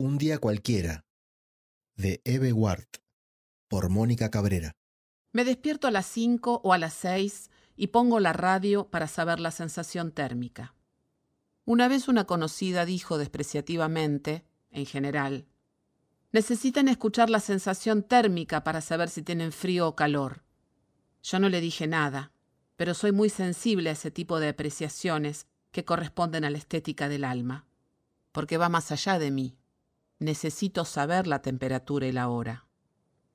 Un día cualquiera, de Eve Ward, por Mónica Cabrera. Me despierto a las 5 o a las 6 y pongo la radio para saber la sensación térmica. Una vez una conocida dijo despreciativamente, en general, necesitan escuchar la sensación térmica para saber si tienen frío o calor. Yo no le dije nada, pero soy muy sensible a ese tipo de apreciaciones que corresponden a la estética del alma, porque va más allá de mí. Necesito saber la temperatura y la hora.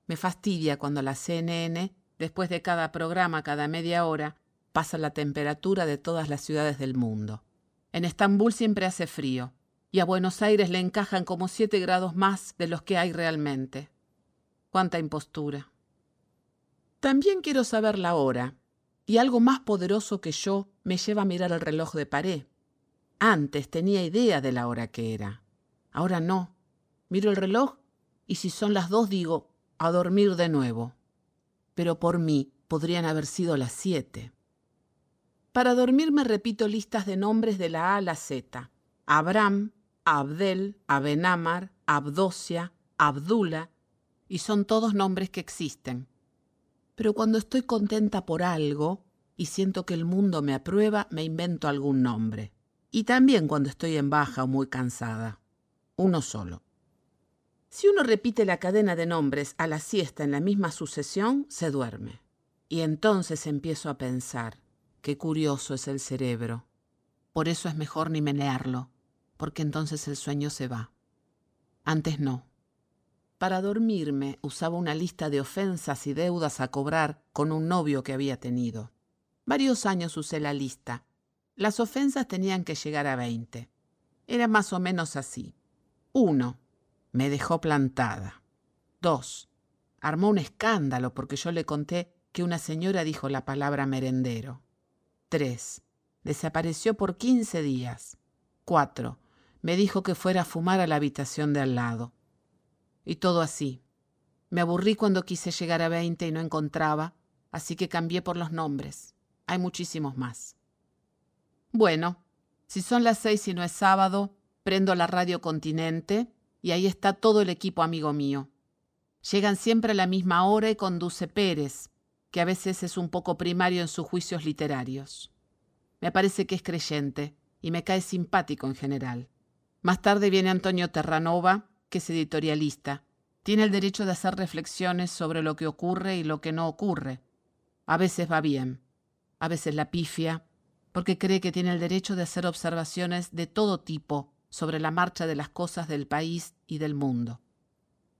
Me fastidia cuando la CNN, después de cada programa, cada media hora, pasa la temperatura de todas las ciudades del mundo. En Estambul siempre hace frío, y a Buenos Aires le encajan como siete grados más de los que hay realmente. Cuánta impostura. También quiero saber la hora, y algo más poderoso que yo me lleva a mirar el reloj de pared. Antes tenía idea de la hora que era. Ahora no. Miro el reloj y si son las dos digo, a dormir de nuevo. Pero por mí podrían haber sido las siete. Para dormir me repito listas de nombres de la A a la Z. Abraham, Abdel, Abenamar, Abdosia, Abdula, y son todos nombres que existen. Pero cuando estoy contenta por algo y siento que el mundo me aprueba, me invento algún nombre. Y también cuando estoy en baja o muy cansada. Uno solo. Si uno repite la cadena de nombres a la siesta en la misma sucesión, se duerme. Y entonces empiezo a pensar, qué curioso es el cerebro. Por eso es mejor ni menearlo, porque entonces el sueño se va. Antes no. Para dormirme usaba una lista de ofensas y deudas a cobrar con un novio que había tenido. Varios años usé la lista. Las ofensas tenían que llegar a veinte. Era más o menos así. Uno, me dejó plantada. Dos, armó un escándalo porque yo le conté que una señora dijo la palabra merendero. Tres, desapareció por quince días. Cuatro, me dijo que fuera a fumar a la habitación de al lado. Y todo así. Me aburrí cuando quise llegar a veinte y no encontraba, así que cambié por los nombres. Hay muchísimos más. Bueno, si son las seis y no es sábado, prendo la radio Continente y ahí está todo el equipo amigo mío. Llegan siempre a la misma hora y conduce Pérez, que a veces es un poco primario en sus juicios literarios. Me parece que es creyente y me cae simpático en general. Más tarde viene Antonio Terranova, que es editorialista. Tiene el derecho de hacer reflexiones sobre lo que ocurre y lo que no ocurre. A veces va bien, a veces la pifia, porque cree que tiene el derecho de hacer observaciones de todo tipo sobre la marcha de las cosas del país y del mundo.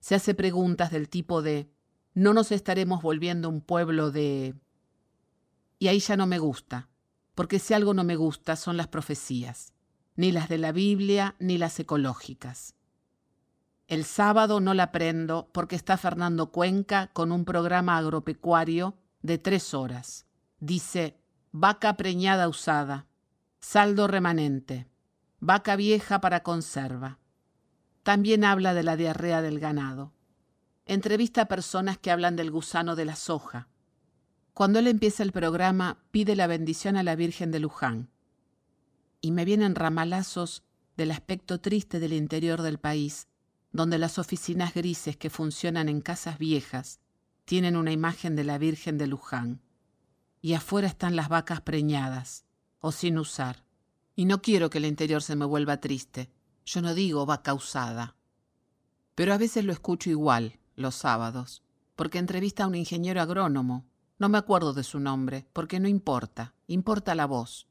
Se hace preguntas del tipo de ¿no nos estaremos volviendo un pueblo de... Y ahí ya no me gusta, porque si algo no me gusta son las profecías, ni las de la Biblia ni las ecológicas. El sábado no la prendo porque está Fernando Cuenca con un programa agropecuario de tres horas. Dice, vaca preñada usada, saldo remanente, vaca vieja para conserva. También habla de la diarrea del ganado. Entrevista a personas que hablan del gusano de la soja. Cuando él empieza el programa, pide la bendición a la Virgen de Luján. Y me vienen ramalazos del aspecto triste del interior del país, donde las oficinas grises que funcionan en casas viejas tienen una imagen de la Virgen de Luján. Y afuera están las vacas preñadas, o sin usar. Y no quiero que el interior se me vuelva triste. Yo no digo va causada. Pero a veces lo escucho igual, los sábados, porque entrevista a un ingeniero agrónomo. No me acuerdo de su nombre, porque no importa, importa la voz.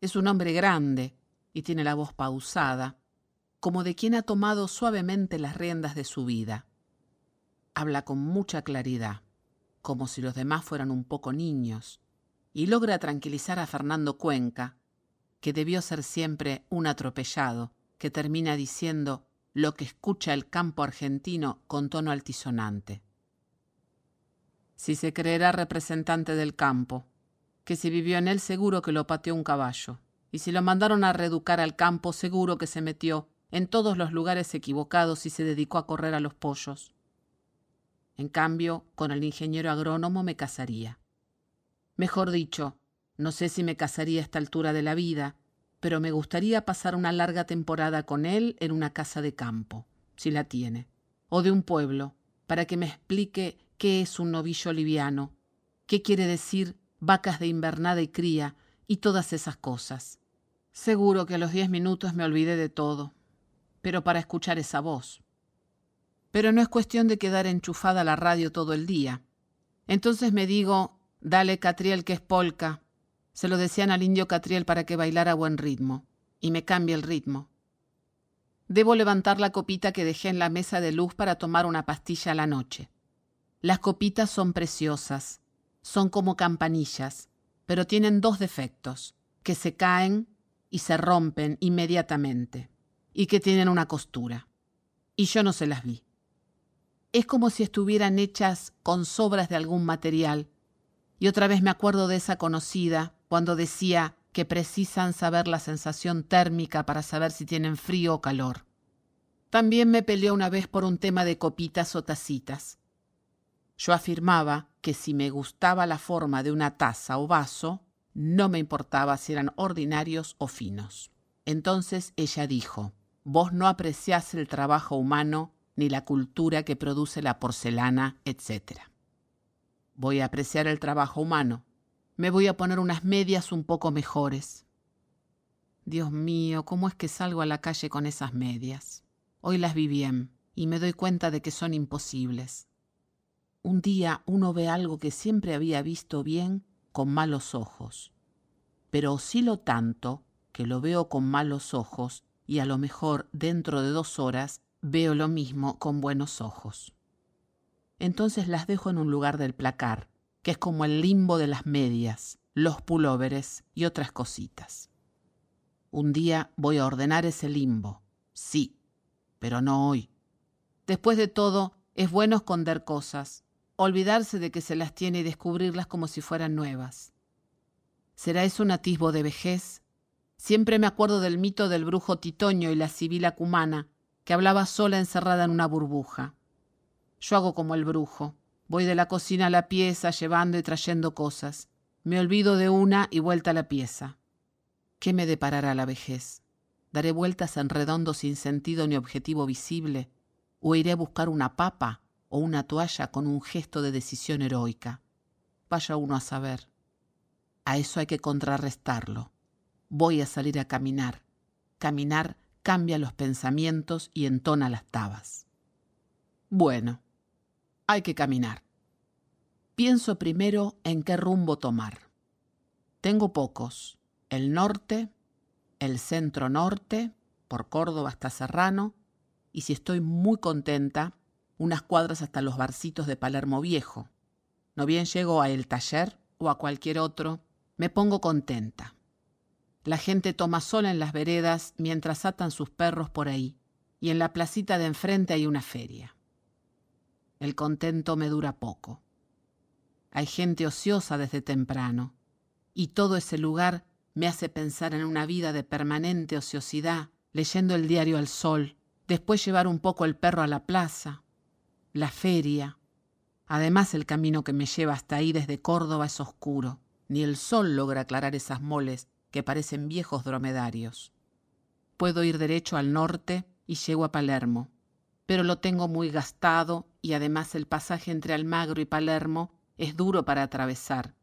Es un hombre grande y tiene la voz pausada, como de quien ha tomado suavemente las riendas de su vida. Habla con mucha claridad, como si los demás fueran un poco niños, y logra tranquilizar a Fernando Cuenca, que debió ser siempre un atropellado, que termina diciendo lo que escucha el campo argentino con tono altisonante. Si se creerá representante del campo, que si vivió en él seguro que lo pateó un caballo, y si lo mandaron a reeducar al campo seguro que se metió en todos los lugares equivocados y se dedicó a correr a los pollos. En cambio, con el ingeniero agrónomo me casaría. Mejor dicho, no sé si me casaría a esta altura de la vida, pero me gustaría pasar una larga temporada con él en una casa de campo, si la tiene, o de un pueblo, para que me explique qué es un novillo liviano, qué quiere decir vacas de invernada y cría y todas esas cosas. Seguro que a los diez minutos me olvidé de todo, pero para escuchar esa voz. Pero no es cuestión de quedar enchufada a la radio todo el día. Entonces me digo, dale Catriel que es polka. Se lo decían al indio Catriel para que bailara buen ritmo, y me cambia el ritmo. Debo levantar la copita que dejé en la mesa de luz para tomar una pastilla a la noche. Las copitas son preciosas, son como campanillas, pero tienen dos defectos, que se caen y se rompen inmediatamente, y que tienen una costura. Y yo no se las vi. Es como si estuvieran hechas con sobras de algún material. Y otra vez me acuerdo de esa conocida cuando decía que precisan saber la sensación térmica para saber si tienen frío o calor. También me peleó una vez por un tema de copitas o tacitas. Yo afirmaba que si me gustaba la forma de una taza o vaso, no me importaba si eran ordinarios o finos. Entonces ella dijo, vos no apreciás el trabajo humano ni la cultura que produce la porcelana, etc. Voy a apreciar el trabajo humano. Me voy a poner unas medias un poco mejores. Dios mío, ¿cómo es que salgo a la calle con esas medias? Hoy las vi bien y me doy cuenta de que son imposibles. Un día uno ve algo que siempre había visto bien con malos ojos, pero oscilo tanto que lo veo con malos ojos y a lo mejor dentro de dos horas veo lo mismo con buenos ojos. Entonces las dejo en un lugar del placar, que es como el limbo de las medias, los pulóveres y otras cositas. Un día voy a ordenar ese limbo, sí, pero no hoy. Después de todo, es bueno esconder cosas, olvidarse de que se las tiene y descubrirlas como si fueran nuevas. ¿Será eso un atisbo de vejez? Siempre me acuerdo del mito del brujo Titoño y la sibila cumana, que hablaba sola encerrada en una burbuja. Yo hago como el brujo. Voy de la cocina a la pieza llevando y trayendo cosas. Me olvido de una y vuelta a la pieza. ¿Qué me deparará la vejez? ¿Daré vueltas en redondo sin sentido ni objetivo visible? ¿O iré a buscar una papa o una toalla con un gesto de decisión heroica. Vaya uno a saber. A eso hay que contrarrestarlo. Voy a salir a caminar. Caminar cambia los pensamientos y entona las tabas. Bueno, hay que caminar. Pienso primero en qué rumbo tomar. Tengo pocos. El norte, el centro norte, por Córdoba hasta Serrano, y si estoy muy contenta, unas cuadras hasta los barcitos de Palermo Viejo. No bien llego a El Taller o a cualquier otro, me pongo contenta. La gente toma sola en las veredas mientras atan sus perros por ahí, y en la placita de enfrente hay una feria. El contento me dura poco. Hay gente ociosa desde temprano, y todo ese lugar me hace pensar en una vida de permanente ociosidad, leyendo el diario al sol, después llevar un poco el perro a la plaza, la feria. Además el camino que me lleva hasta ahí desde Córdoba es oscuro. Ni el sol logra aclarar esas moles que parecen viejos dromedarios. Puedo ir derecho al norte y llego a Palermo, pero lo tengo muy gastado y además el pasaje entre Almagro y Palermo es duro para atravesar.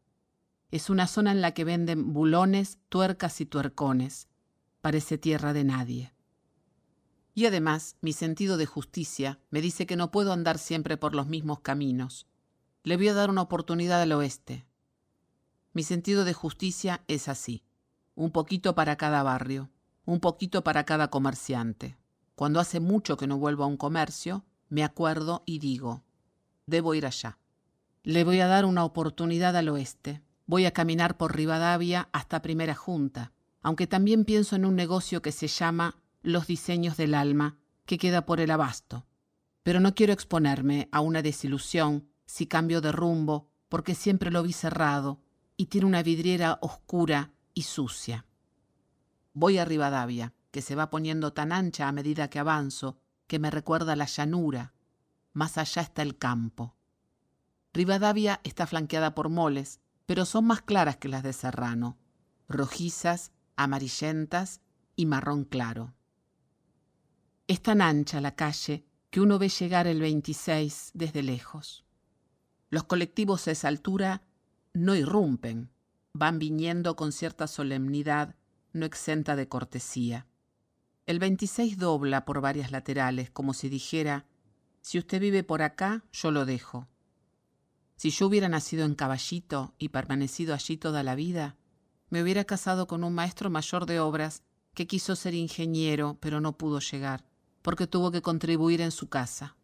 Es una zona en la que venden bulones, tuercas y tuercones. Parece tierra de nadie. Y además, mi sentido de justicia me dice que no puedo andar siempre por los mismos caminos. Le voy a dar una oportunidad al oeste. Mi sentido de justicia es así. Un poquito para cada barrio, un poquito para cada comerciante. Cuando hace mucho que no vuelvo a un comercio, me acuerdo y digo, debo ir allá. Le voy a dar una oportunidad al oeste. Voy a caminar por Rivadavia hasta Primera Junta, aunque también pienso en un negocio que se llama los diseños del alma que queda por el abasto. Pero no quiero exponerme a una desilusión si cambio de rumbo, porque siempre lo vi cerrado y tiene una vidriera oscura y sucia. Voy a Rivadavia, que se va poniendo tan ancha a medida que avanzo, que me recuerda la llanura. Más allá está el campo. Rivadavia está flanqueada por moles, pero son más claras que las de Serrano, rojizas amarillentas y marrón claro. Es tan ancha la calle que uno ve llegar el 26 desde lejos. Los colectivos a esa altura no irrumpen, van viniendo con cierta solemnidad no exenta de cortesía. El 26 dobla por varias laterales, como si dijera, si usted vive por acá, yo lo dejo. Si yo hubiera nacido en Caballito y permanecido allí toda la vida, me hubiera casado con un maestro mayor de obras que quiso ser ingeniero, pero no pudo llegar, porque tuvo que contribuir en su casa.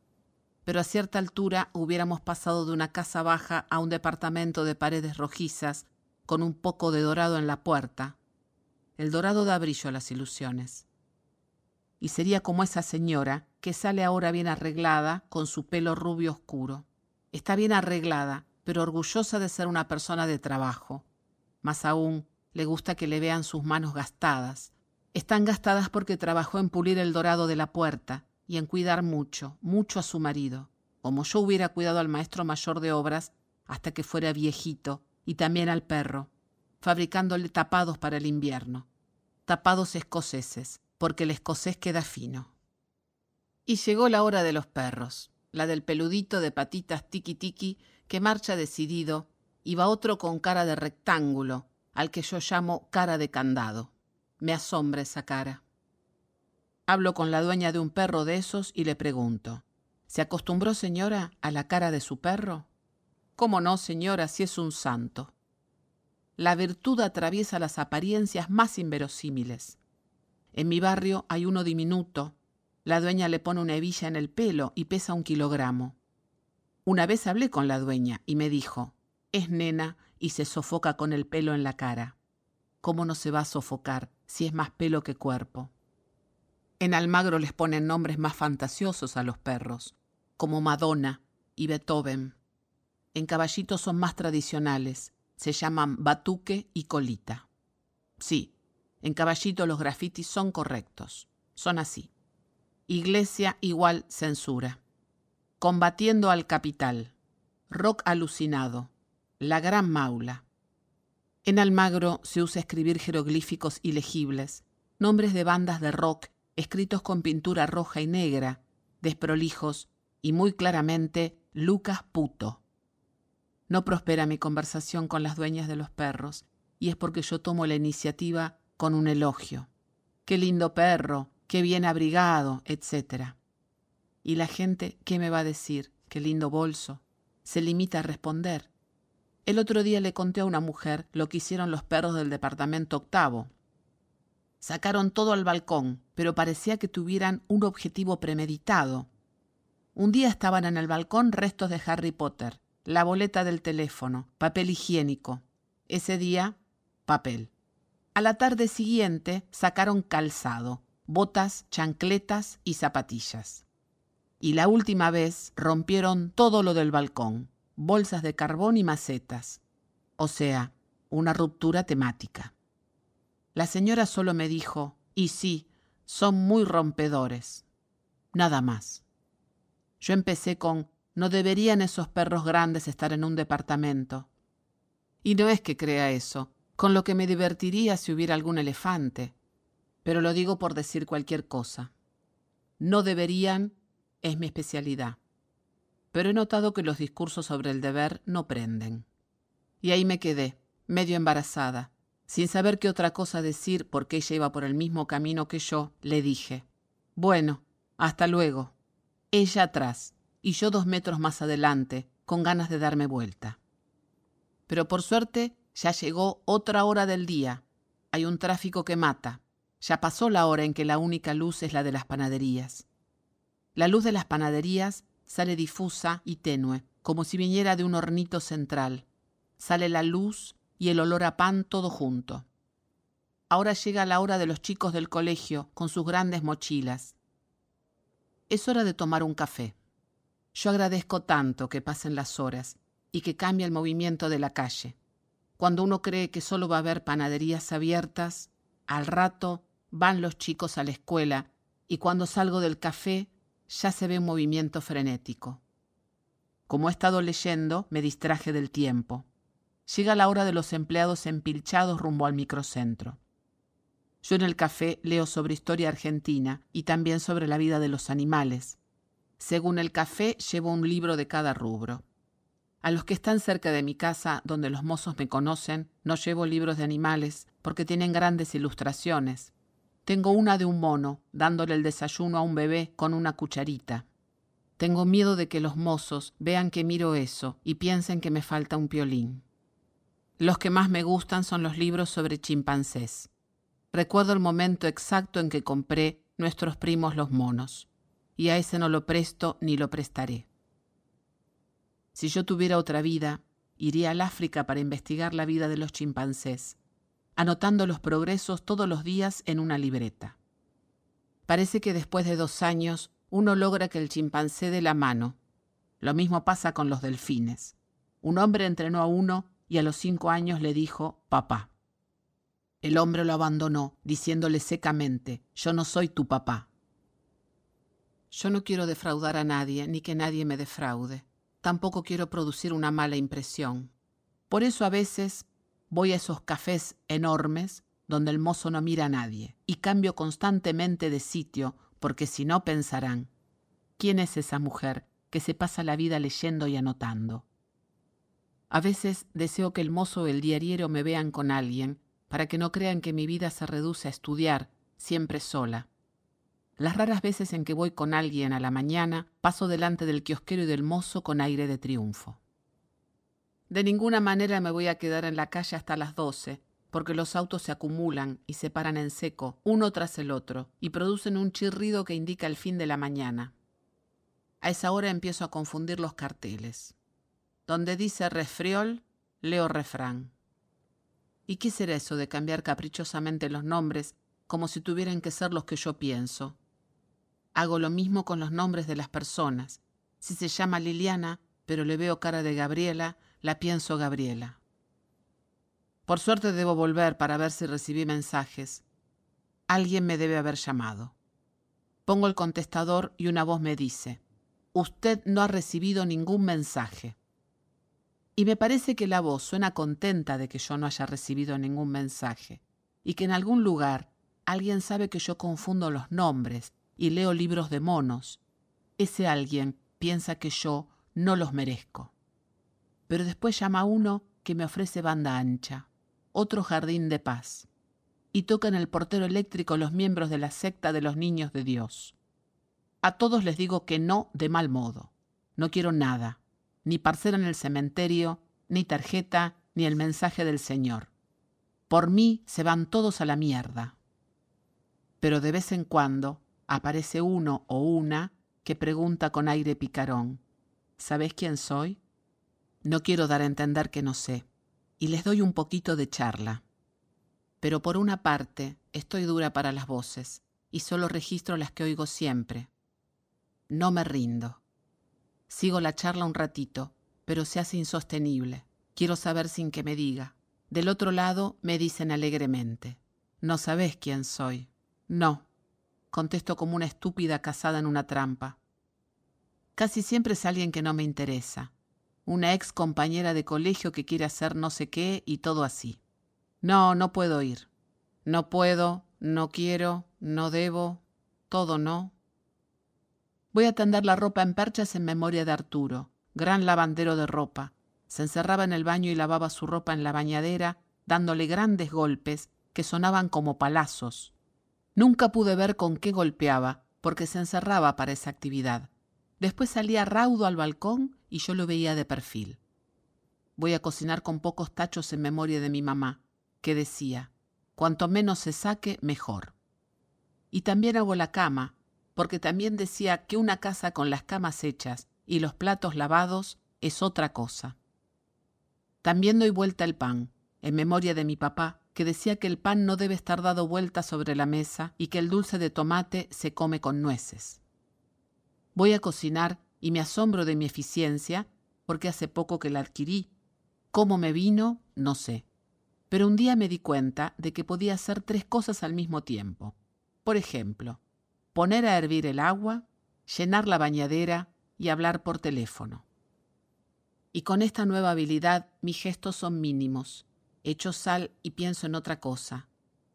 Pero a cierta altura hubiéramos pasado de una casa baja a un departamento de paredes rojizas, con un poco de dorado en la puerta. El dorado da brillo a las ilusiones y sería como esa señora que sale ahora bien arreglada con su pelo rubio oscuro. Está bien arreglada, pero orgullosa de ser una persona de trabajo. Más aún, le gusta que le vean sus manos gastadas. Están gastadas porque trabajó en pulir el dorado de la puerta y en cuidar mucho, mucho a su marido, como yo hubiera cuidado al maestro mayor de obras hasta que fuera viejito, y también al perro, fabricándole tapados para el invierno, tapados escoceses, porque el escocés queda fino. Y llegó la hora de los perros, la del peludito de patitas tiki tiki que marcha decidido, y va otro con cara de rectángulo, al que yo llamo cara de candado. Me asombra esa cara. Hablo con la dueña de un perro de esos y le pregunto, ¿se acostumbró señora a la cara de su perro? ¿Cómo no, señora, si es un santo? La virtud atraviesa las apariencias más inverosímiles. En mi barrio hay uno diminuto. La dueña le pone una hebilla en el pelo y pesa un kilogramo. Una vez hablé con la dueña y me dijo, es nena y se sofoca con el pelo en la cara. ¿Cómo no se va a sofocar si es más pelo que cuerpo? En Almagro les ponen nombres más fantasiosos a los perros, como Madonna y Beethoven. En Caballito son más tradicionales, se llaman Batuque y Colita. Sí, en Caballito los grafitis son correctos. Son así. Iglesia igual censura. Combatiendo al capital. Rock alucinado. La gran maula. En Almagro se usa escribir jeroglíficos ilegibles, nombres de bandas de rock escritos con pintura roja y negra, desprolijos y muy claramente Lucas Puto. No prospera mi conversación con las dueñas de los perros, y es porque yo tomo la iniciativa con un elogio. Qué lindo perro, qué bien abrigado, etc. Y la gente, ¿qué me va a decir? Qué lindo bolso. Se limita a responder. El otro día le conté a una mujer lo que hicieron los perros del departamento octavo. Sacaron todo al balcón, pero parecía que tuvieran un objetivo premeditado. Un día estaban en el balcón restos de Harry Potter, la boleta del teléfono, papel higiénico. Ese día, papel. A la tarde siguiente sacaron calzado, botas, chancletas y zapatillas. Y la última vez rompieron todo lo del balcón, bolsas de carbón y macetas. O sea, una ruptura temática. La señora solo me dijo, y sí, son muy rompedores. Nada más. Yo empecé con, no deberían esos perros grandes estar en un departamento. Y no es que crea eso, con lo que me divertiría si hubiera algún elefante, pero lo digo por decir cualquier cosa. No deberían es mi especialidad, pero he notado que los discursos sobre el deber no prenden. Y ahí me quedé, medio embarazada. Sin saber qué otra cosa decir porque ella iba por el mismo camino que yo, le dije, bueno, hasta luego. Ella atrás y yo dos metros más adelante, con ganas de darme vuelta. Pero por suerte ya llegó otra hora del día. Hay un tráfico que mata. Ya pasó la hora en que la única luz es la de las panaderías. La luz de las panaderías sale difusa y tenue, como si viniera de un hornito central. Sale la luz y el olor a pan todo junto. Ahora llega la hora de los chicos del colegio con sus grandes mochilas. Es hora de tomar un café. Yo agradezco tanto que pasen las horas y que cambie el movimiento de la calle. Cuando uno cree que solo va a haber panaderías abiertas, al rato van los chicos a la escuela y cuando salgo del café ya se ve un movimiento frenético. Como he estado leyendo, me distraje del tiempo. Llega la hora de los empleados empilchados rumbo al microcentro. Yo en el café leo sobre historia argentina y también sobre la vida de los animales. Según el café, llevo un libro de cada rubro. A los que están cerca de mi casa, donde los mozos me conocen, no llevo libros de animales, porque tienen grandes ilustraciones. Tengo una de un mono, dándole el desayuno a un bebé con una cucharita. Tengo miedo de que los mozos vean que miro eso y piensen que me falta un piolín. Los que más me gustan son los libros sobre chimpancés. Recuerdo el momento exacto en que compré nuestros primos los monos, y a ese no lo presto ni lo prestaré. Si yo tuviera otra vida, iría al África para investigar la vida de los chimpancés, anotando los progresos todos los días en una libreta. Parece que después de dos años uno logra que el chimpancé dé la mano. Lo mismo pasa con los delfines. Un hombre entrenó a uno y a los cinco años le dijo papá. El hombre lo abandonó, diciéndole secamente, yo no soy tu papá. Yo no quiero defraudar a nadie, ni que nadie me defraude. Tampoco quiero producir una mala impresión. Por eso a veces voy a esos cafés enormes donde el mozo no mira a nadie, y cambio constantemente de sitio, porque si no pensarán, ¿quién es esa mujer que se pasa la vida leyendo y anotando? A veces deseo que el mozo o el diariero me vean con alguien, para que no crean que mi vida se reduce a estudiar, siempre sola. Las raras veces en que voy con alguien a la mañana, paso delante del kiosquero y del mozo con aire de triunfo. De ninguna manera me voy a quedar en la calle hasta las doce, porque los autos se acumulan y se paran en seco, uno tras el otro, y producen un chirrido que indica el fin de la mañana. A esa hora empiezo a confundir los carteles. Donde dice refriol, leo refrán. ¿Y qué será eso de cambiar caprichosamente los nombres como si tuvieran que ser los que yo pienso? Hago lo mismo con los nombres de las personas. Si se llama Liliana, pero le veo cara de Gabriela, la pienso Gabriela. Por suerte debo volver para ver si recibí mensajes. Alguien me debe haber llamado. Pongo el contestador y una voz me dice, Usted no ha recibido ningún mensaje. Y me parece que la voz suena contenta de que yo no haya recibido ningún mensaje, y que en algún lugar alguien sabe que yo confundo los nombres y leo libros de monos. Ese alguien piensa que yo no los merezco. Pero después llama uno que me ofrece banda ancha, otro jardín de paz, y toca en el portero eléctrico los miembros de la secta de los niños de Dios. A todos les digo que no de mal modo. No quiero nada ni parcela en el cementerio, ni tarjeta, ni el mensaje del Señor. Por mí se van todos a la mierda. Pero de vez en cuando aparece uno o una que pregunta con aire picarón, ¿sabes quién soy? No quiero dar a entender que no sé, y les doy un poquito de charla. Pero por una parte estoy dura para las voces, y solo registro las que oigo siempre. No me rindo. Sigo la charla un ratito, pero se hace insostenible. Quiero saber sin que me diga. Del otro lado me dicen alegremente. No sabes quién soy. No. Contesto como una estúpida casada en una trampa. Casi siempre es alguien que no me interesa. Una ex compañera de colegio que quiere hacer no sé qué y todo así. No, no puedo ir. No puedo, no quiero, no debo, todo no. Voy a tender la ropa en perchas en memoria de Arturo, gran lavandero de ropa. Se encerraba en el baño y lavaba su ropa en la bañadera, dándole grandes golpes que sonaban como palazos. Nunca pude ver con qué golpeaba, porque se encerraba para esa actividad. Después salía raudo al balcón y yo lo veía de perfil. Voy a cocinar con pocos tachos en memoria de mi mamá, que decía, cuanto menos se saque, mejor. Y también hago la cama, porque también decía que una casa con las camas hechas y los platos lavados es otra cosa. También doy vuelta el pan, en memoria de mi papá, que decía que el pan no debe estar dado vuelta sobre la mesa y que el dulce de tomate se come con nueces. Voy a cocinar y me asombro de mi eficiencia porque hace poco que la adquirí. Cómo me vino, no sé. Pero un día me di cuenta de que podía hacer tres cosas al mismo tiempo. Por ejemplo, poner a hervir el agua, llenar la bañadera y hablar por teléfono. Y con esta nueva habilidad mis gestos son mínimos. Echo sal y pienso en otra cosa.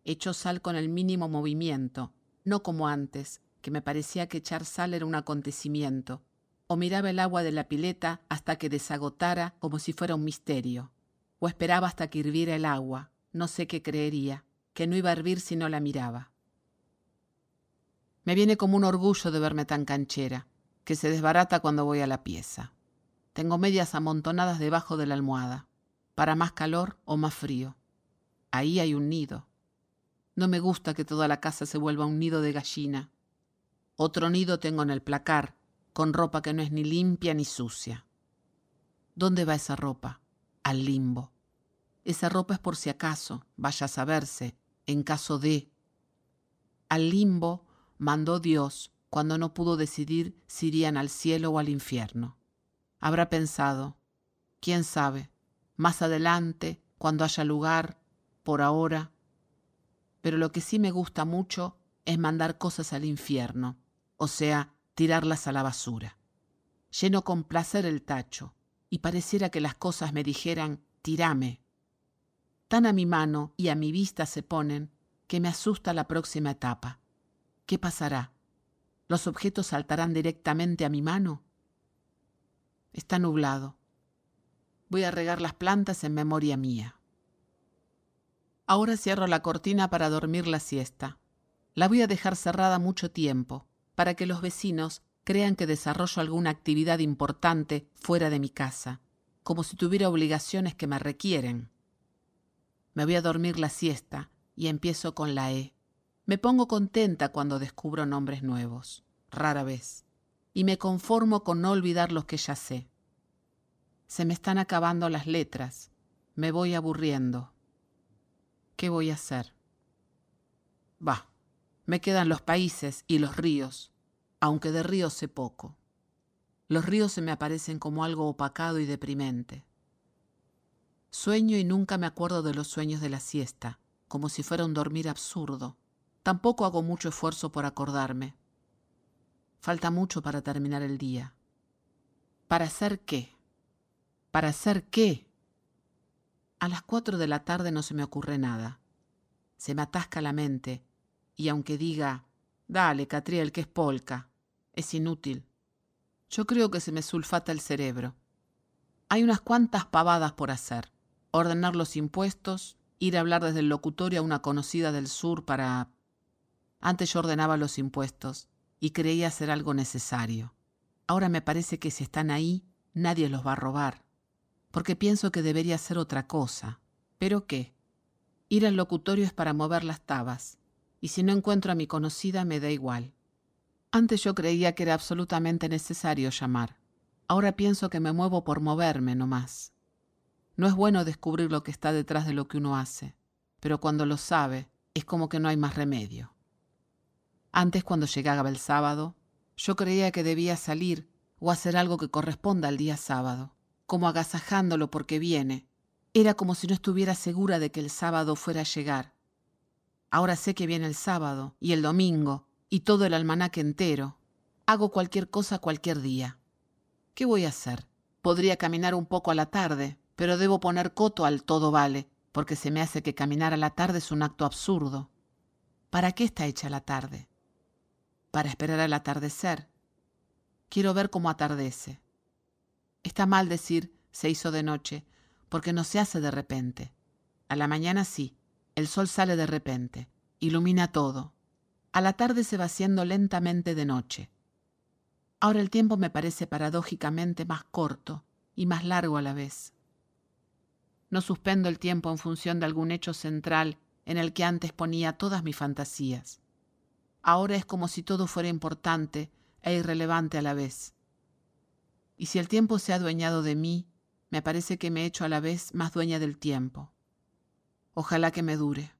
echó sal con el mínimo movimiento, no como antes, que me parecía que echar sal era un acontecimiento, o miraba el agua de la pileta hasta que desagotara como si fuera un misterio, o esperaba hasta que hirviera el agua, no sé qué creería, que no iba a hervir si no la miraba. Me viene como un orgullo de verme tan canchera, que se desbarata cuando voy a la pieza. Tengo medias amontonadas debajo de la almohada, para más calor o más frío. Ahí hay un nido. No me gusta que toda la casa se vuelva un nido de gallina. Otro nido tengo en el placar, con ropa que no es ni limpia ni sucia. ¿Dónde va esa ropa? Al limbo. Esa ropa es por si acaso, vaya a saberse, en caso de... Al limbo mandó Dios cuando no pudo decidir si irían al cielo o al infierno. Habrá pensado, quién sabe, más adelante, cuando haya lugar, por ahora. Pero lo que sí me gusta mucho es mandar cosas al infierno, o sea, tirarlas a la basura. Lleno con placer el tacho, y pareciera que las cosas me dijeran, tirame. Tan a mi mano y a mi vista se ponen que me asusta la próxima etapa. ¿Qué pasará? ¿Los objetos saltarán directamente a mi mano? Está nublado. Voy a regar las plantas en memoria mía. Ahora cierro la cortina para dormir la siesta. La voy a dejar cerrada mucho tiempo, para que los vecinos crean que desarrollo alguna actividad importante fuera de mi casa, como si tuviera obligaciones que me requieren. Me voy a dormir la siesta y empiezo con la E. Me pongo contenta cuando descubro nombres nuevos, rara vez, y me conformo con no olvidar los que ya sé. Se me están acabando las letras, me voy aburriendo. ¿Qué voy a hacer? Va, me quedan los países y los ríos, aunque de ríos sé poco. Los ríos se me aparecen como algo opacado y deprimente. Sueño y nunca me acuerdo de los sueños de la siesta, como si fuera un dormir absurdo Tampoco hago mucho esfuerzo por acordarme. Falta mucho para terminar el día. ¿Para hacer qué? ¿Para hacer qué? A las cuatro de la tarde no se me ocurre nada. Se me atasca la mente, y aunque diga, dale, Catriel, que es polka, es inútil. Yo creo que se me sulfata el cerebro. Hay unas cuantas pavadas por hacer. Ordenar los impuestos, ir a hablar desde el locutorio a una conocida del sur para antes yo ordenaba los impuestos y creía ser algo necesario. Ahora me parece que si están ahí, nadie los va a robar, porque pienso que debería ser otra cosa. ¿Pero qué? Ir al locutorio es para mover las tabas, y si no encuentro a mi conocida me da igual. Antes yo creía que era absolutamente necesario llamar. Ahora pienso que me muevo por moverme no más. No es bueno descubrir lo que está detrás de lo que uno hace, pero cuando lo sabe, es como que no hay más remedio. Antes, cuando llegaba el sábado, yo creía que debía salir o hacer algo que corresponda al día sábado, como agasajándolo porque viene. Era como si no estuviera segura de que el sábado fuera a llegar. Ahora sé que viene el sábado y el domingo y todo el almanaque entero. Hago cualquier cosa cualquier día. ¿Qué voy a hacer? Podría caminar un poco a la tarde, pero debo poner coto al todo vale, porque se me hace que caminar a la tarde es un acto absurdo. ¿Para qué está hecha la tarde? para esperar al atardecer. Quiero ver cómo atardece. Está mal decir se hizo de noche, porque no se hace de repente. A la mañana sí, el sol sale de repente, ilumina todo. A la tarde se va haciendo lentamente de noche. Ahora el tiempo me parece paradójicamente más corto y más largo a la vez. No suspendo el tiempo en función de algún hecho central en el que antes ponía todas mis fantasías. Ahora es como si todo fuera importante e irrelevante a la vez. Y si el tiempo se ha adueñado de mí, me parece que me he hecho a la vez más dueña del tiempo. Ojalá que me dure.